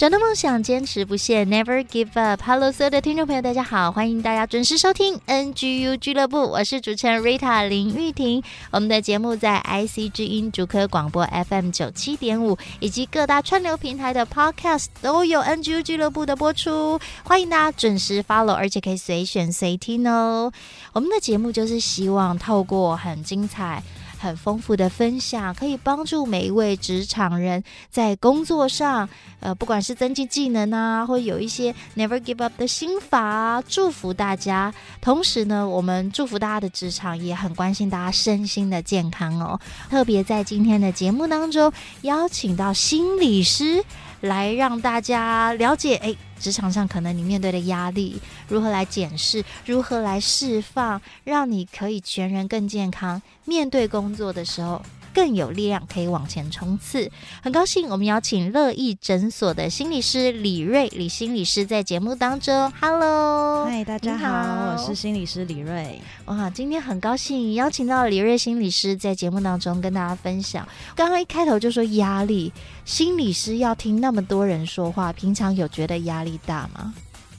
找到梦想，坚持不懈，Never give up。Hello，所有的听众朋友，大家好，欢迎大家准时收听 NGU 俱乐部，我是主持人 Rita 林玉婷。我们的节目在 IC 之音竹科广播 FM 九七点五，以及各大串流平台的 Podcast 都有 NGU 俱乐部的播出，欢迎大家准时 follow，而且可以随选随听哦。我们的节目就是希望透过很精彩。很丰富的分享，可以帮助每一位职场人在工作上，呃，不管是增进技能啊，或有一些 never give up 的心法啊，祝福大家。同时呢，我们祝福大家的职场，也很关心大家身心的健康哦。特别在今天的节目当中，邀请到心理师来让大家了解，哎。职场上可能你面对的压力，如何来检视，如何来释放，让你可以全人更健康，面对工作的时候更有力量，可以往前冲刺。很高兴我们邀请乐意诊所的心理师李瑞李心理师在节目当中。Hello，嗨，大家好，好，我是心理师李瑞。哇，今天很高兴邀请到李瑞心理师在节目当中跟大家分享。刚刚一开头就说压力。心理师要听那么多人说话，平常有觉得压力大吗？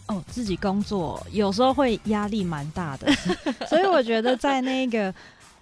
哦，自己工作有时候会压力蛮大的，所以我觉得在那个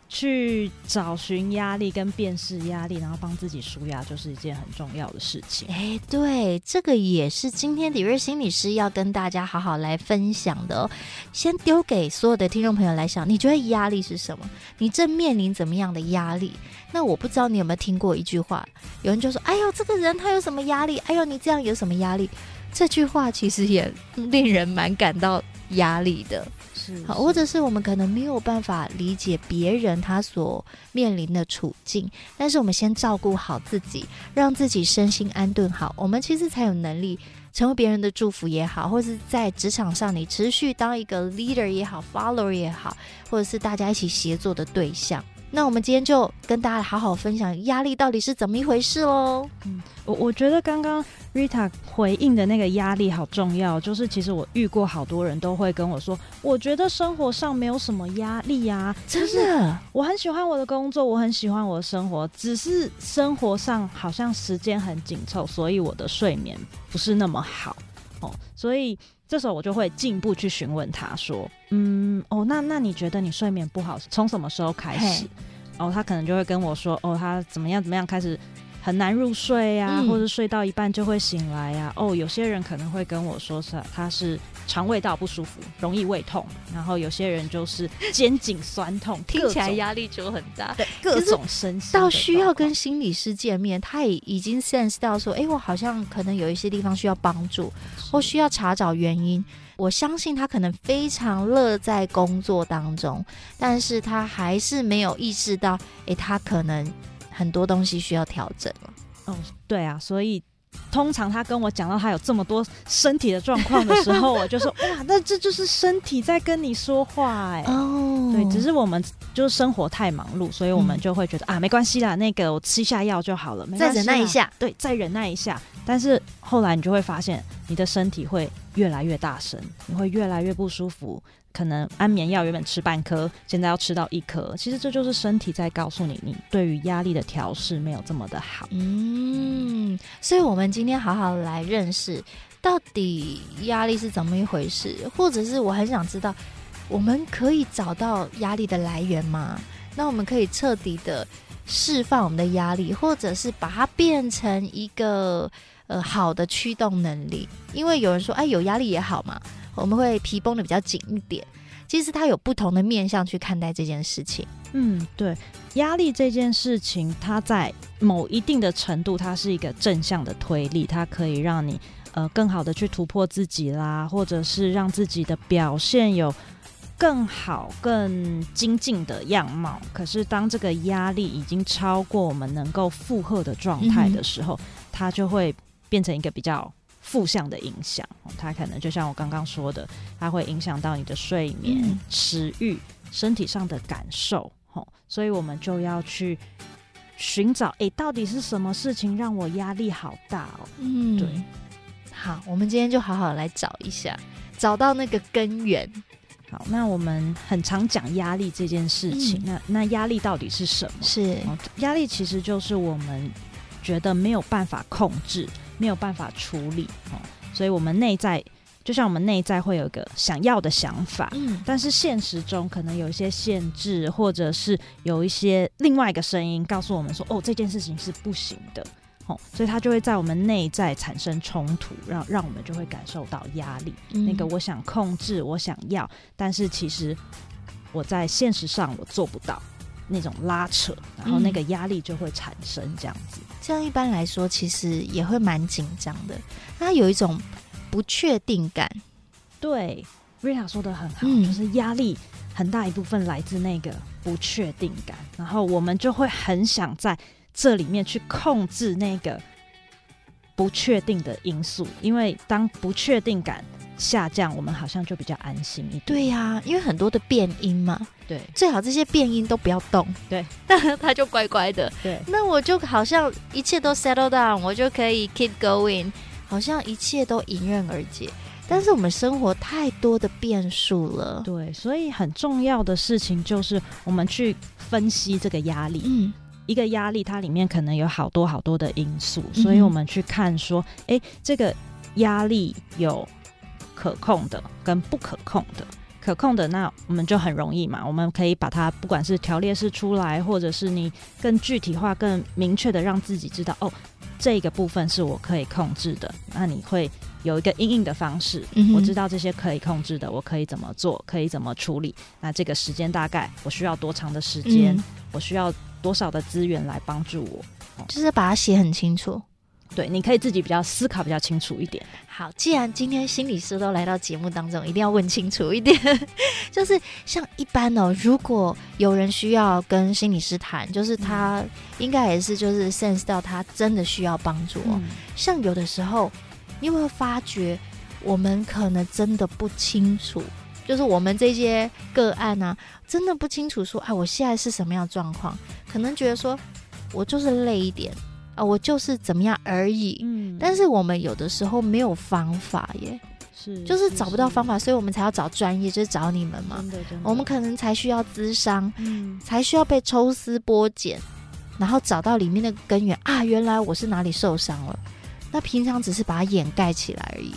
去找寻压力跟辨识压力，然后帮自己纾压，就是一件很重要的事情。哎，对，这个也是今天李瑞心理师要跟大家好好来分享的。先丢给所有的听众朋友来想，你觉得压力是什么？你正面临怎么样的压力？那我不知道你有没有听过一句话，有人就说：“哎呦，这个人他有什么压力？哎呦，你这样有什么压力？”这句话其实也令人蛮感到压力的，是，好，或者是我们可能没有办法理解别人他所面临的处境，但是我们先照顾好自己，让自己身心安顿好，我们其实才有能力成为别人的祝福也好，或者是在职场上你持续当一个 leader 也好，follower 也好，或者是大家一起协作的对象。那我们今天就跟大家好好分享压力到底是怎么一回事喽。嗯，我我觉得刚刚 Rita 回应的那个压力好重要，就是其实我遇过好多人都会跟我说，我觉得生活上没有什么压力呀，真的，我很喜欢我的工作，我很喜欢我的生活，只是生活上好像时间很紧凑，所以我的睡眠不是那么好哦，所以。这时候我就会进一步去询问他说：“嗯，哦，那那你觉得你睡眠不好从什么时候开始？”哦，他可能就会跟我说：“哦，他怎么样怎么样开始很难入睡呀、啊嗯，或者睡到一半就会醒来呀、啊。”哦，有些人可能会跟我说是他是。肠胃道不舒服，容易胃痛，然后有些人就是肩颈酸痛，听起来压力就很大。对，各种身心到需要跟心理师见面，他也已经 sense 到说，哎，我好像可能有一些地方需要帮助，或需要查找原因。我相信他可能非常乐在工作当中，但是他还是没有意识到，哎，他可能很多东西需要调整了。哦，对啊，所以。通常他跟我讲到他有这么多身体的状况的时候，我就说哇，那这就是身体在跟你说话哎、欸。哦，对，只是我们就是生活太忙碌，所以我们就会觉得、嗯、啊，没关系啦，那个我吃一下药就好了，再忍耐一下。对，再忍耐一下。但是后来你就会发现，你的身体会越来越大声，你会越来越不舒服。可能安眠药原本吃半颗，现在要吃到一颗。其实这就是身体在告诉你，你对于压力的调试没有这么的好。嗯，所以我们今天好好来认识，到底压力是怎么一回事，或者是我很想知道，我们可以找到压力的来源吗？那我们可以彻底的释放我们的压力，或者是把它变成一个呃好的驱动能力。因为有人说，哎，有压力也好嘛。我们会皮绷得比较紧一点，其实它有不同的面向去看待这件事情。嗯，对，压力这件事情，它在某一定的程度，它是一个正向的推力，它可以让你呃更好的去突破自己啦，或者是让自己的表现有更好、更精进的样貌。可是当这个压力已经超过我们能够负荷的状态的时候，它就会变成一个比较负向的影响。它可能就像我刚刚说的，它会影响到你的睡眠、嗯、食欲、身体上的感受。所以我们就要去寻找，哎，到底是什么事情让我压力好大哦？嗯，对。好，我们今天就好好来找一下，找到那个根源。好，那我们很常讲压力这件事情，嗯、那那压力到底是什么？是压力其实就是我们觉得没有办法控制、没有办法处理哦，所以我们内在。就像我们内在会有一个想要的想法，嗯，但是现实中可能有一些限制，或者是有一些另外一个声音告诉我们说，哦，这件事情是不行的，哦，所以它就会在我们内在产生冲突，让让我们就会感受到压力。嗯，那个我想控制，我想要，但是其实我在现实上我做不到那种拉扯，然后那个压力就会产生这样子。嗯，这样一般来说，其实也会蛮紧张的。它有一种。不确定感，对，Rita 说的很好，嗯，就是压力很大一部分来自那个不确定感，然后我们就会很想在这里面去控制那个不确定的因素，因为当不确定感下降，我们好像就比较安心一点。对呀，啊，因为很多的变音嘛，对，最好这些变音都不要动，对，那他就乖乖的，对，那我就好像一切都 settle down，我就可以 keep going。好像一切都迎刃而解，但是我们生活太多的变数了。对，所以很重要的事情就是我们去分析这个压力。嗯，一个压力它里面可能有好多好多的因素，所以我们去看说，哎、嗯，这个压力有可控的跟不可控的。可控的，那我们就很容易嘛，我们可以把它不管是条列式出来，或者是你更具体化、更明确的让自己知道哦。这个部分是我可以控制的，那你会有一个应应的方式。嗯。我知道这些可以控制的，我可以怎么做，可以怎么处理。那这个时间大概我需要多长的时间？嗯。我需要多少的资源来帮助我？就是把它写很清楚。对，你可以自己比较思考比较清楚一点。好，既然今天心理师都来到节目当中，一定要问清楚一点。就是像一般哦，如果有人需要跟心理师谈，就是他应该也是就是 sense 到他真的需要帮助哦。嗯。像有的时候，你有没有发觉，我们可能真的不清楚，就是我们这些个案啊，真的不清楚说，哎，我现在是什么样的状况？可能觉得说我就是累一点。啊，我就是怎么样而已。嗯，但是我们有的时候没有方法耶，是，就是找不到方法，所以我们才要找专业，就是找你们嘛。我们可能才需要咨商，嗯，才需要被抽丝剥茧，然后找到里面的根源啊，原来我是哪里受伤了。那平常只是把它掩盖起来而已。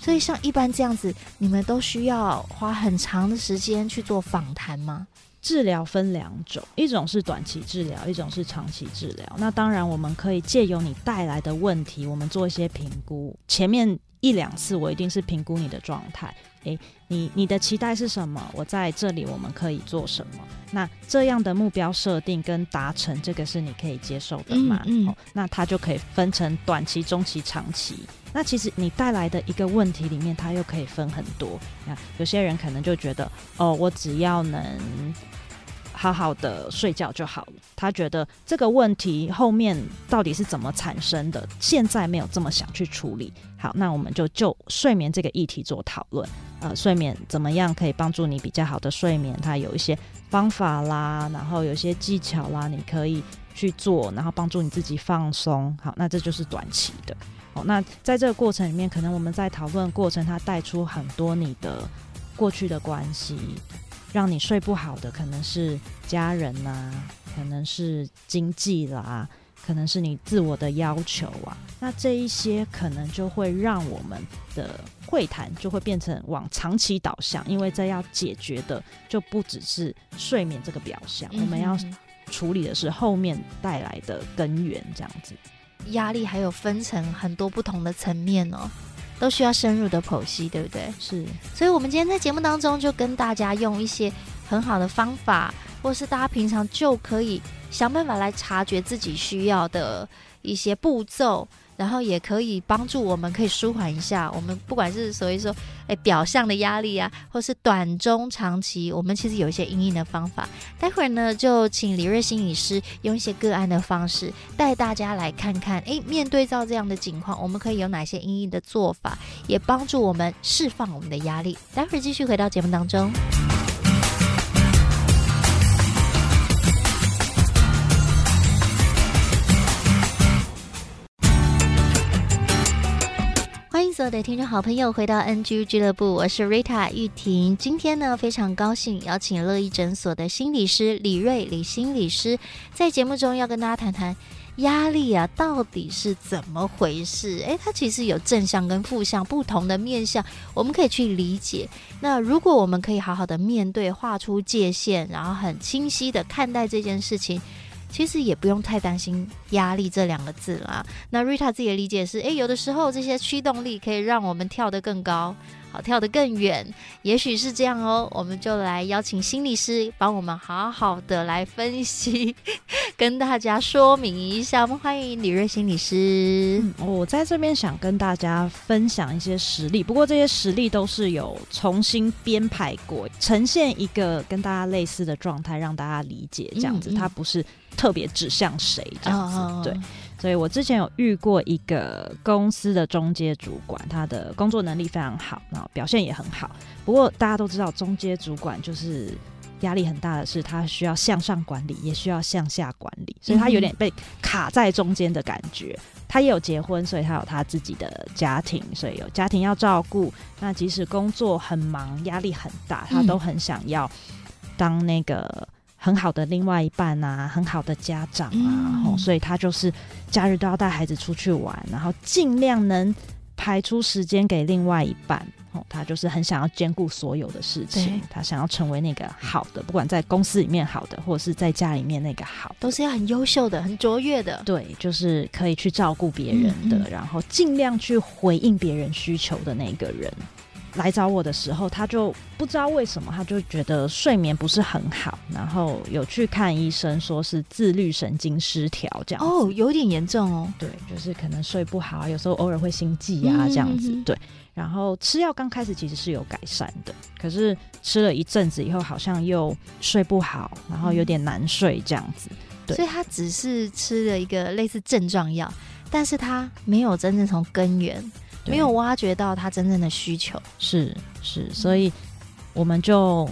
所以像一般这样子，你们都需要花很长的时间去做访谈吗？治疗分两种，一种是短期治疗，一种是长期治疗。那当然，我们可以借由你带来的问题，我们做一些评估。前面一两次，我一定是评估你的状态。诶，你你的期待是什么？我在这里，我们可以做什么？那这样的目标设定跟达成，这个是你可以接受的吗？嗯，嗯。哦，那它就可以分成短期、中期、长期。那其实你带来的一个问题里面，它又可以分很多。那有些人可能就觉得，哦，我只要能。好好的睡觉就好了。他觉得这个问题后面到底是怎么产生的，现在没有这么想去处理。好，那我们就就睡眠这个议题做讨论。呃，睡眠怎么样可以帮助你比较好的睡眠？它有一些方法啦，然后有些技巧啦，你可以去做，然后帮助你自己放松。好，那这就是短期的。好，那在这个过程里面，可能我们在讨论过程，它带出很多你的过去的关系。让你睡不好的可能是家人呐、啊，可能是经济啦，可能是你自我的要求啊。那这一些可能就会让我们的会谈就会变成往长期导向，因为这要解决的就不只是睡眠这个表象，嗯、我们要处理的是后面带来的根源，这样子。压力还有分成很多不同的层面哦。都需要深入的剖析，对不对？是，所以，我们今天在节目当中就跟大家用一些很好的方法，或是大家平常就可以想办法来察觉自己需要的一些步骤，然后也可以帮助我们，可以舒缓一下我们不管是所谓说，哎，表象的压力啊，或是短中长期，我们其实有一些阴影的方法。待会儿呢，就请李瑞心理师用一些个案的方式带大家来看看，哎，面对到这样的情况，我们可以有哪些阴影的做法，也帮助我们释放我们的压力。待会儿继续回到节目当中。所有的听众好朋友，回到 NG 俱乐部，我是 Rita 玉婷。今天呢，非常高兴邀请乐意诊所的心理师李瑞李心理师，在节目中要跟大家谈谈压力啊，到底是怎么回事？诶，它其实有正向跟负向不同的面向，我们可以去理解。那如果我们可以好好的面对，画出界限，然后很清晰的看待这件事情。其实也不用太担心压力这两个字啦。那 Rita 自己的理解是，诶，有的时候这些驱动力可以让我们跳得更高。跳得更远，也许是这样哦。我们就来邀请心理师帮我们好好的来分析，跟大家说明一下。我们欢迎李瑞心理师。嗯，我在这边想跟大家分享一些实例，不过这些实例都是有重新编排过，呈现一个跟大家类似的状态，让大家理解这样子。嗯嗯，它不是特别指向谁这样子，哦、对。所以我之前有遇过一个公司的中阶主管，他的工作能力非常好，然后表现也很好。不过大家都知道，中阶主管就是压力很大的是，他需要向上管理，也需要向下管理，所以他有点被卡在中间的感觉。他也有结婚，所以他有他自己的家庭，所以有家庭要照顾。那即使工作很忙，压力很大，他都很想要当那个。很好的另外一半啊，很好的家长啊，嗯、所以他就是假日都要带孩子出去玩，然后尽量能排出时间给另外一半。哦，他就是很想要兼顾所有的事情，他想要成为那个好的，不管在公司里面好的，或者是在家里面那个好，都是要很优秀的、很卓越的。对，就是可以去照顾别人的，嗯嗯，然后尽量去回应别人需求的那个人。来找我的时候，他就不知道为什么，他就觉得睡眠不是很好，然后有去看医生，说是自律神经失调这样子。哦，有点严重哦。对，就是可能睡不好，有时候偶尔会心悸啊这样子。嗯、对，然后吃药刚开始其实是有改善的，可是吃了一阵子以后，好像又睡不好，然后有点难睡这样子。对，所以他只是吃了一个类似症状药，但是他没有真正从根源。对没有挖掘到他真正的需求，是是，所以我们就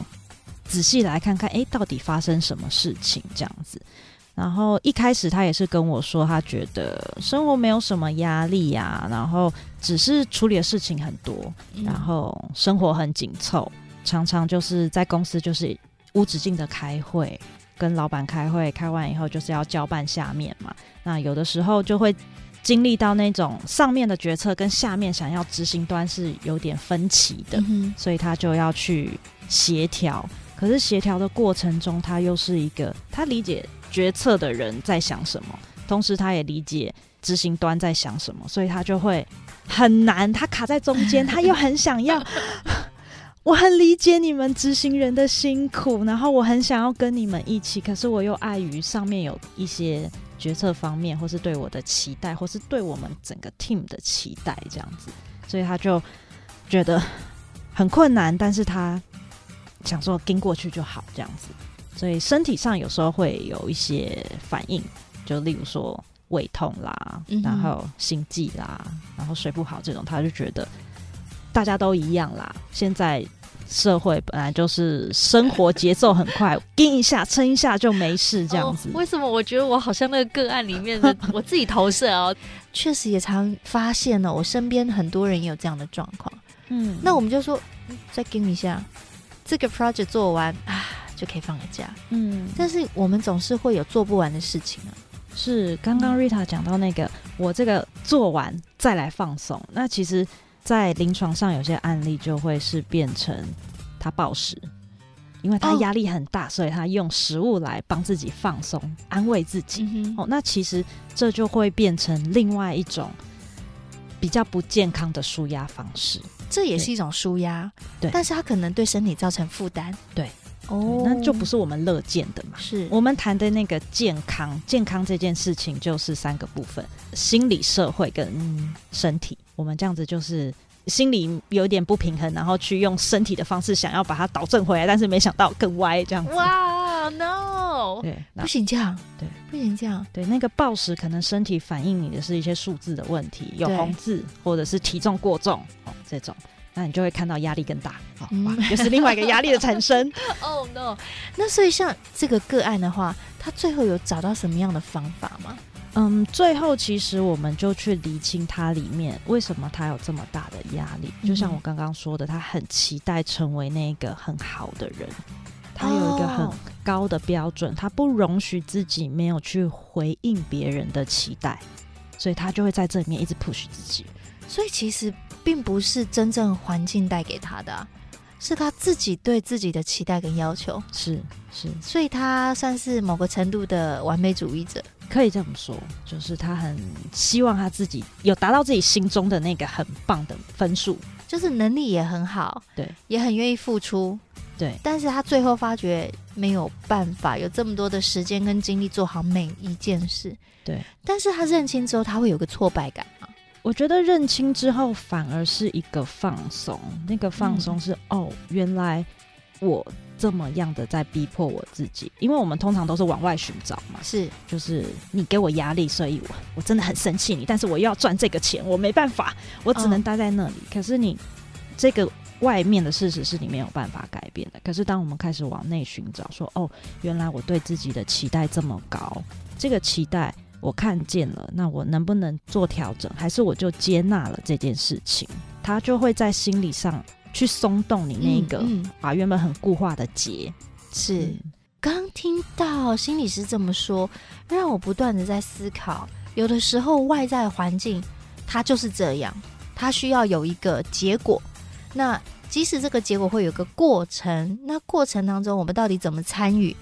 仔细来看看，哎，到底发生什么事情这样子。然后一开始他也是跟我说，他觉得生活没有什么压力呀，然后只是处理的事情很多，然后生活很紧凑，常常就是在公司就是无止境的开会，跟老板开会，开完以后就是要交办下面嘛，那有的时候就会。经历到那种上面的决策跟下面想要执行端是有点分歧的，嗯、所以他就要去协调。可是协调的过程中，他又是一个他理解决策的人在想什么，同时他也理解执行端在想什么，所以他就会很难。他卡在中间，他又很想要。我很理解你们执行人的辛苦，然后我很想要跟你们一起，可是我又碍于上面有一些。决策方面，或是对我的期待，或是对我们整个 team 的期待，这样子，所以他就觉得很困难，但是他想说跟过去就好，这样子，所以身体上有时候会有一些反应，就例如说胃痛啦，然后心悸啦，然后睡不好这种，他就觉得大家都一样啦，现在。社会本来就是生活节奏很快，撑一下撑一下就没事这样子。哦，为什么我觉得我好像那个个案里面的 我自己投射哦，确实也常发现呢，我身边很多人也有这样的状况。嗯，那我们就说再撑一下，这个 project 做完啊就可以放个假。嗯，但是我们总是会有做不完的事情啊。是刚刚 Rita 讲到那个，我这个做完再来放松，那其实。在临床上，有些案例就会是变成他暴食，因为他压力很大，哦、所以他用食物来帮自己放松、安慰自己。嗯、哦，那其实这就会变成另外一种比较不健康的舒压方式。这也是一种舒压，对，但是他可能对身体造成负担。对，哦，那就不是我们乐见的嘛。是我们谈的那个健康，健康这件事情就是三个部分：心理、社会跟身体。我们这样子就是心里有点不平衡，然后去用身体的方式想要把它导正回来，但是没想到更歪这样子。哇，no！对，不行这样，对，不行这样。对，那个暴食可能身体反映你的是一些数字的问题，有红字或者是体重过重哦这种。那你就会看到压力更大，好、嗯、吧？又是另外一个压力的产生。哦、oh, no！那所以像这个个案的话，他最后有找到什么样的方法吗？嗯，最后其实我们就去厘清他里面为什么他有这么大的压力。就像我刚刚说的，他很期待成为那个很好的人，他有一个很高的标准，他不容许自己没有去回应别人的期待，所以他就会在这里面一直 push 自己。所以其实。并不是真正环境带给他的啊，是他自己对自己的期待跟要求。是是，所以他算是某个程度的完美主义者，可以这么说。就是他很希望他自己有达到自己心中的那个很棒的分数，就是能力也很好，对，也很愿意付出，对。但是他最后发觉没有办法有这么多的时间跟精力做好每一件事，对。但是他认清之后，他会有个挫败感吗？我觉得认清之后反而是一个放松，那个放松是、嗯、哦，原来我这么样的在逼迫我自己，因为我们通常都是往外寻找嘛，是就是你给我压力，所以我我真的很生气你，但是我又要赚这个钱，我没办法，我只能待在那里。哦、可是你这个外面的事实是你没有办法改变的。可是当我们开始往内寻找说，说哦，原来我对自己的期待这么高，这个期待。我看见了，那我能不能做调整？还是我就接纳了这件事情？他就会在心理上去松动你那个把原本很固化的结。是，刚听到心理师这么说，让我不断的在思考。有的时候外在环境它就是这样，它需要有一个结果。那即使这个结果会有个过程，那过程当中我们到底怎么参与？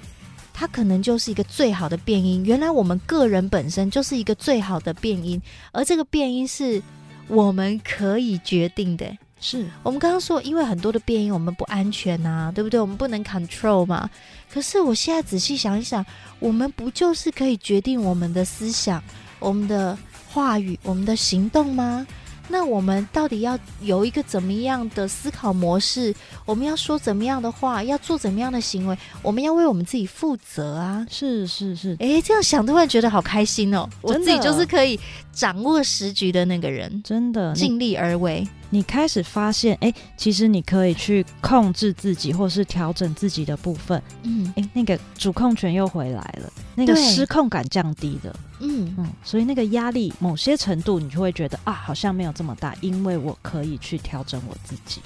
它可能就是一个最好的变音。原来我们个人本身就是一个最好的变音，而这个变音是我们可以决定的。是我们刚刚说，因为很多的变音我们不安全呐、啊，对不对？我们不能 control 嘛。可是我现在仔细想一想，我们不就是可以决定我们的思想、我们的话语、我们的行动吗？那我们到底要有一个怎么样的思考模式？我们要说怎么样的话？要做怎么样的行为？我们要为我们自己负责啊！是是是，哎，这样想突然觉得好开心哦！我自己就是可以掌握时局的那个人，真的尽力而为。你开始发现，哎，其实你可以去控制自己，或是调整自己的部分。嗯，哎，那个主控权又回来了，那个失控感降低了。嗯嗯，所以那个压力某些程度，你就会觉得啊，好像没有这么大，因为我可以去调整我自己。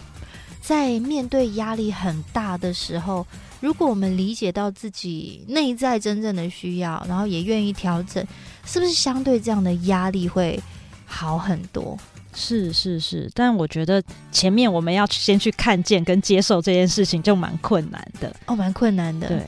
在面对压力很大的时候，如果我们理解到自己内在真正的需要，然后也愿意调整，是不是相对这样的压力会好很多？是是是，但我觉得前面我们要先去看见跟接受这件事情就蛮困难的哦，蛮困难的。对，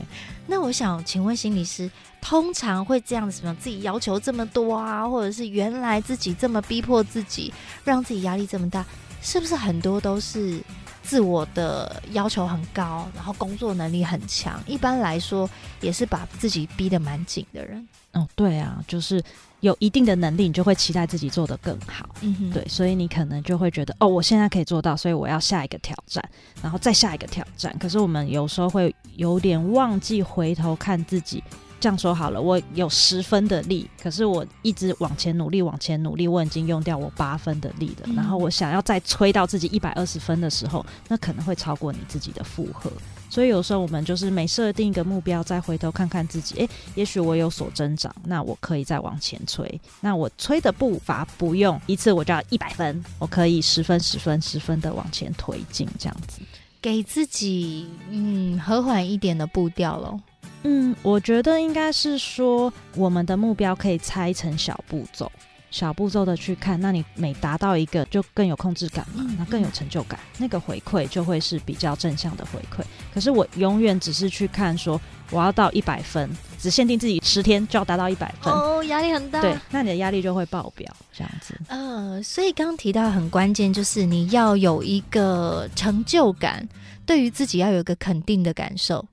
那我想请问心理师，通常会这样子么？自己要求这么多啊，或者是原来自己这么逼迫自己，让自己压力这么大，是不是很多都是自我的要求很高，然后工作能力很强？一般来说，也是把自己逼得蛮紧的人。哦，对啊，就是。有一定的能力，你就会期待自己做得更好。嗯哼，对，所以你可能就会觉得，哦，我现在可以做到，所以我要下一个挑战，然后再下一个挑战。可是我们有时候会有点忘记回头看自己。这样说好了，我有十分的力，可是我一直往前努力，往前努力，我已经用掉我八分的力了。嗯、然后我想要再催到自己一百二十分的时候，那可能会超过你自己的负荷。所以有时候我们就是每设定一个目标，再回头看看自己，诶，也许我有所增长，那我可以再往前催。那我催的步伐不用一次我就要一百分，我可以十分、十分、十分的往前推进，这样子给自己嗯和缓一点的步调喽。嗯，我觉得应该是说，我们的目标可以拆成小步骤，小步骤的去看。那你每达到一个，就更有控制感嘛，那更有成就感，那个回馈就会是比较正向的回馈。可是我永远只是去看说，我要到一百分，只限定自己十天就要达到一百分，哦，压力很大。对，那你的压力就会爆表，这样子。呃，所以刚刚提到很关键，就是你要有一个成就感，对于自己要有一个肯定的感受。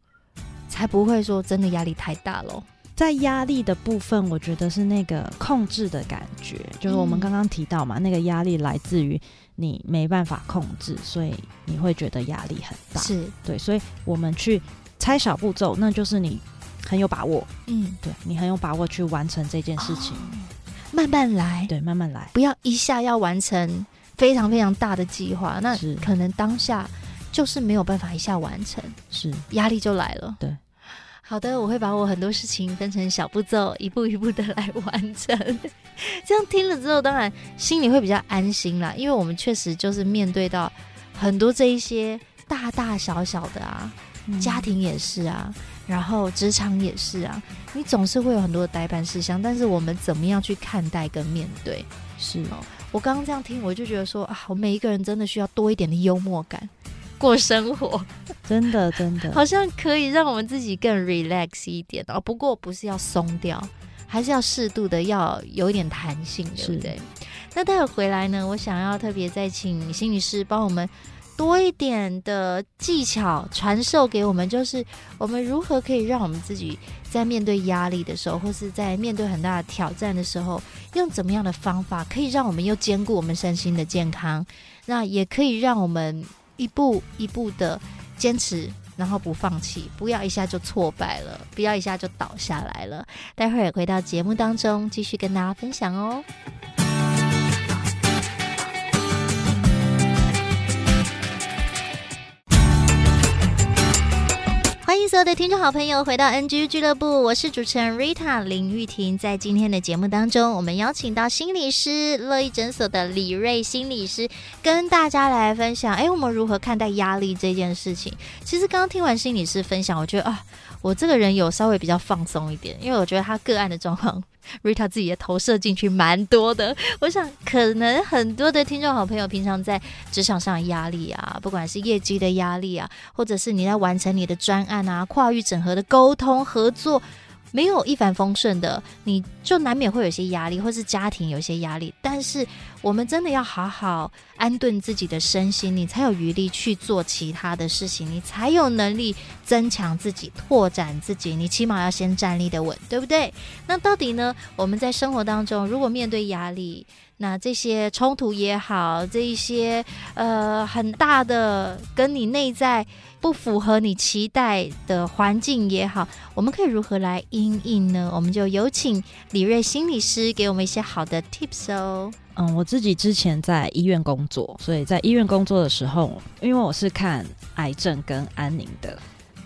才不会说真的压力太大喽。在压力的部分，我觉得是那个控制的感觉，就是我们刚刚提到嘛，嗯、那个压力来自于你没办法控制，所以你会觉得压力很大。是。对，所以我们去拆小步骤，那就是你很有把握，嗯，对你很有把握去完成这件事情，哦、慢慢来，对，慢慢来，不要一下要完成非常非常大的计划，那可能当下就是没有办法一下完成，是。压力就来了，对。好的，我会把我很多事情分成小步骤，一步一步的来完成。这样听了之后，当然心里会比较安心啦，因为我们确实就是面对到很多这一些大大小小的啊，嗯、家庭也是啊，然后职场也是啊，你总是会有很多的待办事项，但是我们怎么样去看待跟面对？是哦，我刚刚这样听，我就觉得说啊，我每一个人真的需要多一点的幽默感。过生活，真的真的好像可以让我们自己更 relax 一点哦。不过不是要松掉，还是要适度的要有一点弹性，对不对？那待会回来呢，我想要特别再请心理师帮我们多一点的技巧传授给我们，就是我们如何可以让我们自己在面对压力的时候，或是在面对很大的挑战的时候，用怎么样的方法可以让我们又兼顾我们身心的健康，那也可以让我们。一步一步的坚持，然后不放弃，不要一下就挫败了，不要一下就倒下来了。待会儿回到节目当中，继续跟大家分享哦。所有的听众好朋友回到 NG 俱乐部，我是主持人 Rita 林玉婷。在今天的节目当中，我们邀请到心理师乐意诊所的李瑞心理师，跟大家来分享，哎，我们如何看待压力这件事情？其实刚刚听完心理师分享，我觉得啊，我这个人有稍微比较放松一点，因为我觉得他个案的状况。Rita 自己也投射进去蛮多的，我想可能很多的听众好朋友平常在职场上的压力啊，不管是业绩的压力啊，或者是你在完成你的专案啊，跨域整合的沟通合作。没有一帆风顺的，你就难免会有些压力，或是家庭有些压力。但是我们真的要好好安顿自己的身心，你才有余力去做其他的事情，你才有能力增强自己、拓展自己。你起码要先站立的稳，对不对？那到底呢？我们在生活当中，如果面对压力，那这些冲突也好，这一些呃很大的跟你内在不符合你期待的环境也好，我们可以如何来应应呢？我们就有请李瑞心理师给我们一些好的 tips 哦。嗯，我自己之前在医院工作，所以在医院工作的时候，因为我是看癌症跟安宁的。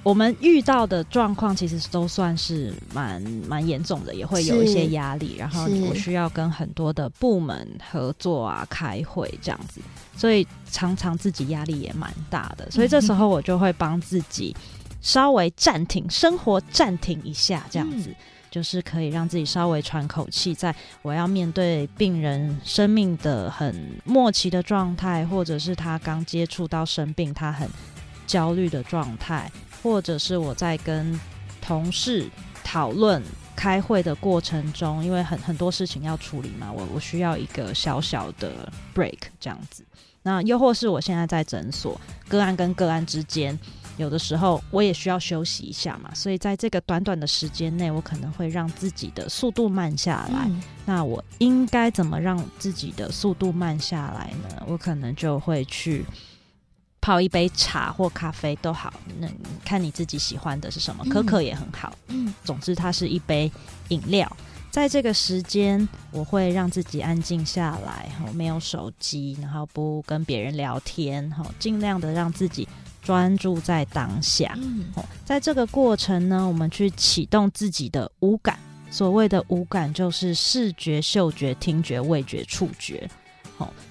我们遇到的状况其实都算是蛮蛮严重的，也会有一些压力。然后我需要跟很多的部门合作啊，开会这样子，所以常常自己压力也蛮大的。所以这时候我就会帮自己稍微暂停生活，暂停一下，这样子、嗯、就是可以让自己稍微喘口气。在我要面对病人生命的很末期的状态，或者是他刚接触到生病，他很焦虑的状态。或者是我在跟同事讨论开会的过程中，因为很很多事情要处理嘛，我我需要一个小小的 break 这样子。那又或是我现在在诊所，个案跟个案之间，有的时候我也需要休息一下嘛。所以在这个短短的时间内，我可能会让自己的速度慢下来。嗯。那我应该怎么让自己的速度慢下来呢？我可能就会去。泡一杯茶或咖啡都好，那看你自己喜欢的是什么，可可也很好。嗯，总之它是一杯饮料。在这个时间，我会让自己安静下来，没有手机，然后不跟别人聊天，尽量的让自己专注在当下。嗯，在这个过程呢，我们去启动自己的五感。所谓的五感，就是视觉、嗅觉、听觉、味觉、触觉。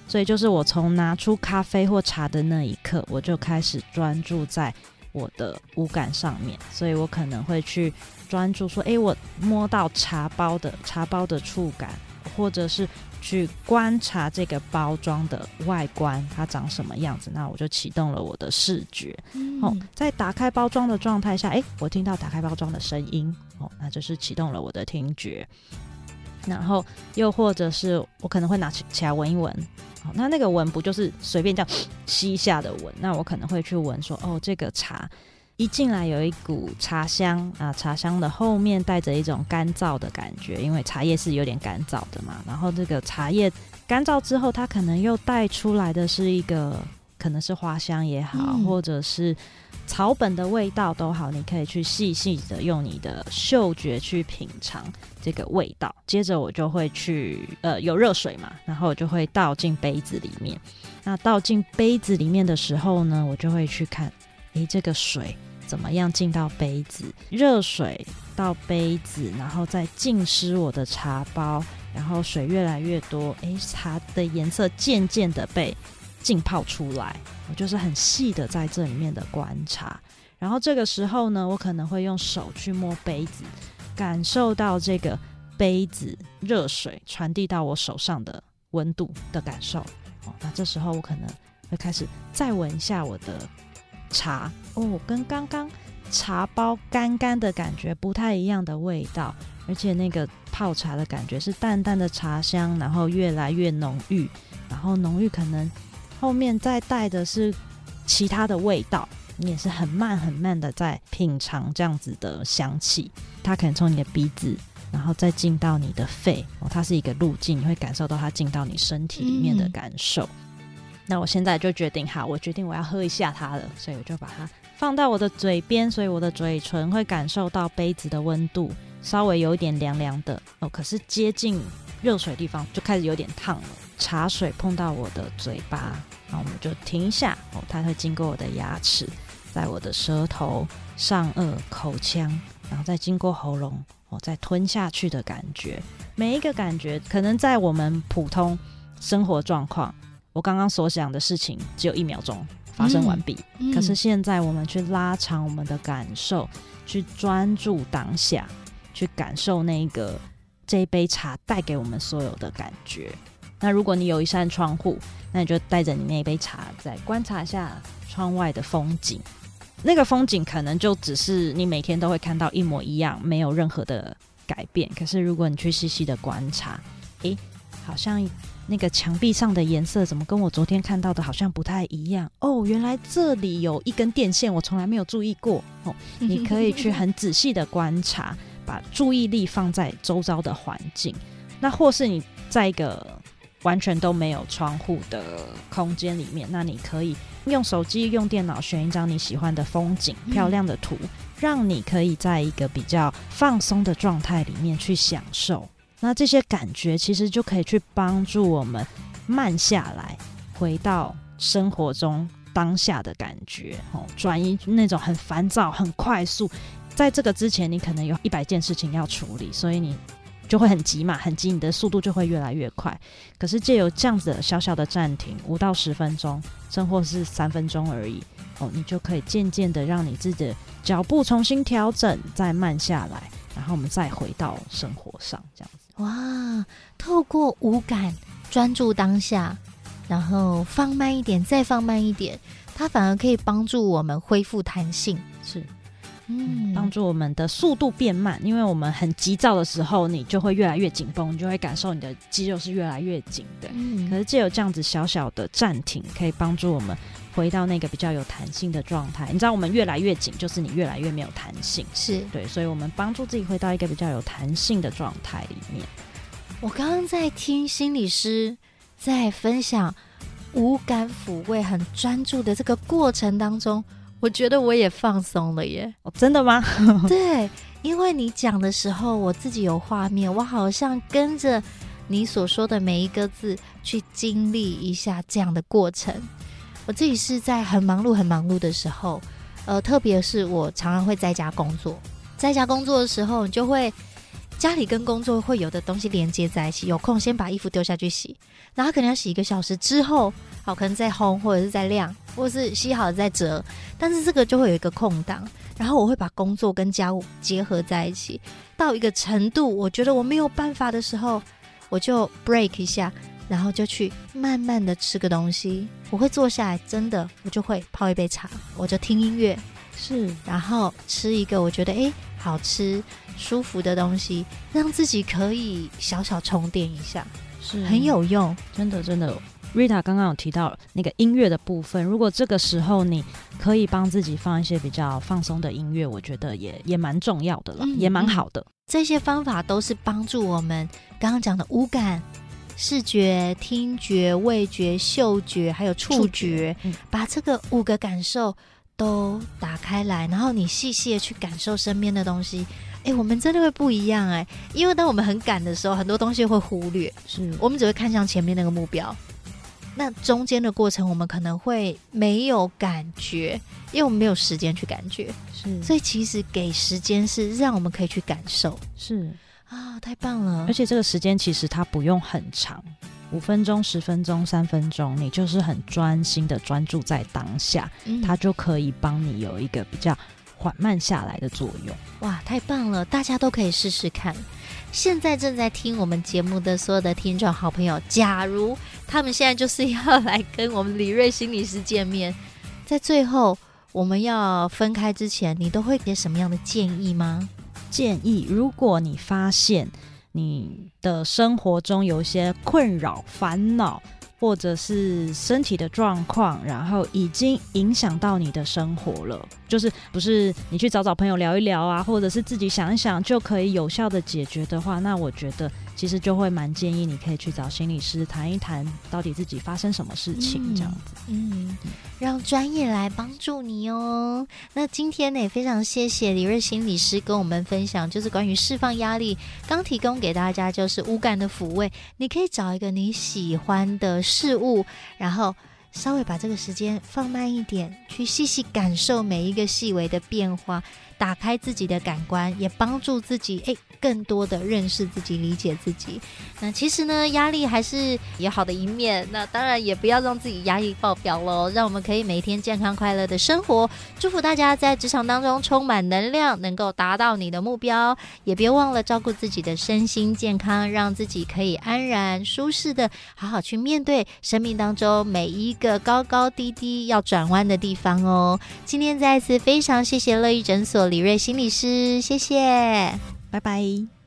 所以就是我从拿出咖啡或茶的那一刻，我就开始专注在我的五感上面。所以我可能会去专注说，诶，我摸到茶包的茶包的触感，或者是去观察这个包装的外观，它长什么样子。那我就启动了我的视觉。哦，在打开包装的状态下，诶，我听到打开包装的声音，哦，那就是启动了我的听觉。然后又或者是我可能会拿起起来闻一闻，好，那那个闻不就是随便这样吸一下的闻？那我可能会去闻说，哦，这个茶一进来有一股茶香啊，茶香的后面带着一种干燥的感觉，因为茶叶是有点干燥的嘛。然后这个茶叶干燥之后，它可能又带出来的是一个，可能是花香也好，嗯、或者是草本的味道都好，你可以去细细的用你的嗅觉去品尝这个味道。接着我就会去，呃，有热水嘛，然后我就会倒进杯子里面。那倒进杯子里面的时候呢，我就会去看，诶，这个水。怎么样进到杯子？热水到杯子，然后再浸湿我的茶包，然后水越来越多，哎，茶的颜色渐渐的被浸泡出来。我就是很细的在这里面的观察。然后这个时候呢，我可能会用手去摸杯子，感受到这个杯子热水传递到我手上的温度的感受。哦，那这时候我可能会开始再闻一下我的。茶哦，跟刚刚茶包干干的感觉不太一样的味道，而且那个泡茶的感觉是淡淡的茶香，然后越来越浓郁，然后浓郁可能后面再带的是其他的味道，你也是很慢很慢的在品尝这样子的香气，它可能从你的鼻子，然后再进到你的肺，哦，它是一个路径，你会感受到它进到你身体里面的感受。那我现在就决定，好，我决定我要喝一下它了，所以我就把它放到我的嘴边，所以我的嘴唇会感受到杯子的温度，稍微有一点凉凉的哦。可是接近热水的地方就开始有点烫了，茶水碰到我的嘴巴，然后我们就停一下哦，它会经过我的牙齿，在我的舌头、上颚、口腔，然后再经过喉咙哦，再吞下去的感觉。每一个感觉可能在我们普通生活状况。我刚刚所想的事情只有一秒钟发生完毕，嗯嗯、可是现在我们去拉长我们的感受，去专注当下，去感受那个这一杯茶带给我们所有的感觉。那如果你有一扇窗户，那你就带着你那一杯茶，再观察一下窗外的风景。那个风景可能就只是你每天都会看到一模一样，没有任何的改变。可是如果你去细细的观察，诶，好像。那个墙壁上的颜色怎么跟我昨天看到的好像不太一样哦？原来这里有一根电线，我从来没有注意过哦。你可以去很仔细的观察，把注意力放在周遭的环境。那或是你在一个完全都没有窗户的空间里面，那你可以用手机、用电脑选一张你喜欢的风景、漂亮的图，让你可以在一个比较放松的状态里面去享受。那这些感觉其实就可以去帮助我们慢下来，回到生活中当下的感觉，哦，转移那种很烦躁、很快速。在这个之前，你可能有一百件事情要处理，所以你就会很急嘛，很急，你的速度就会越来越快。可是借由这样子的小小的暂停，五到十分钟，甚或是三分钟而已，哦，你就可以渐渐的让你自己的脚步重新调整，再慢下来，然后我们再回到生活上，这样子。哇，透过五感专注当下，然后放慢一点，再放慢一点，它反而可以帮助我们恢复弹性，是，嗯，帮助我们的速度变慢。因为我们很急躁的时候，你就会越来越紧绷，你就会感受你的肌肉是越来越紧的。嗯，可是借有这样子小小的暂停，可以帮助我们。回到那个比较有弹性的状态，你知道，我们越来越紧，就是你越来越没有弹性，是对，所以我们帮助自己回到一个比较有弹性的状态里面。我刚刚在听心理师在分享无感抚慰、很专注的这个过程当中，我觉得我也放松了耶！哦，真的吗？对，因为你讲的时候，我自己有画面，我好像跟着你所说的每一个字去经历一下这样的过程。我自己是在很忙碌、很忙碌的时候，呃，特别是我常常会在家工作，在家工作的时候，你就会家里跟工作会有的东西连接在一起。有空先把衣服丢下去洗，然后可能要洗一个小时之后，好，可能再烘或者是再晾，或者是洗好了再折。但是这个就会有一个空档，然后我会把工作跟家务结合在一起，到一个程度，我觉得我没有办法的时候，我就 break 一下。然后就去慢慢的吃个东西，我会坐下来，真的，我就会泡一杯茶，我就听音乐，是，然后吃一个我觉得诶好吃舒服的东西，让自己可以小小充电一下，是很有用，真的真的，Rita 刚刚有提到那个音乐的部分，如果这个时候你可以帮自己放一些比较放松的音乐，我觉得也也蛮重要的了，嗯、也蛮好的。这些方法都是帮助我们刚刚讲的五感。视觉、听觉、味觉、嗅觉，还有触觉，触觉嗯、把这个五个感受都打开来，然后你细细的去感受身边的东西，哎，我们真的会不一样哎！因为当我们很赶的时候，很多东西会忽略，是。我们只会看向前面那个目标，那中间的过程我们可能会没有感觉，因为我们没有时间去感觉，是，所以其实给时间是让我们可以去感受，是。啊，太棒了！而且这个时间其实它不用很长，五分钟、十分钟、三分钟，你就是很专心的专注在当下，嗯、它就可以帮你有一个比较缓慢下来的作用。哇，太棒了！大家都可以试试看。现在正在听我们节目的所有的听众好朋友，假如他们现在就是要来跟我们李瑞心理师见面，在最后我们要分开之前，你都会给什么样的建议吗？建议，如果你发现你的生活中有一些困扰、烦恼，或者是身体的状况，然后已经影响到你的生活了，就是不是你去找找朋友聊一聊啊，或者是自己想一想就可以有效的解决的话，那我觉得。其实就会蛮建议你可以去找心理师谈一谈，到底自己发生什么事情这样子，嗯，嗯，让专业来帮助你哦。那今天呢也非常谢谢李瑞心理师跟我们分享，就是关于释放压力，刚提供给大家就是五感的抚慰，你可以找一个你喜欢的事物，然后稍微把这个时间放慢一点，去细细感受每一个细微的变化。打开自己的感官，也帮助自己诶，更多的认识自己、理解自己。那其实呢，压力还是有好的一面。那当然也不要让自己压力爆表喽，让我们可以每天健康快乐的生活。祝福大家在职场当中充满能量，能够达到你的目标。也别忘了照顾自己的身心健康，让自己可以安然舒适的好好去面对生命当中每一个高高低低要转弯的地方哦。今天再次非常谢谢乐意诊所。李瑞心理师，谢谢，拜拜。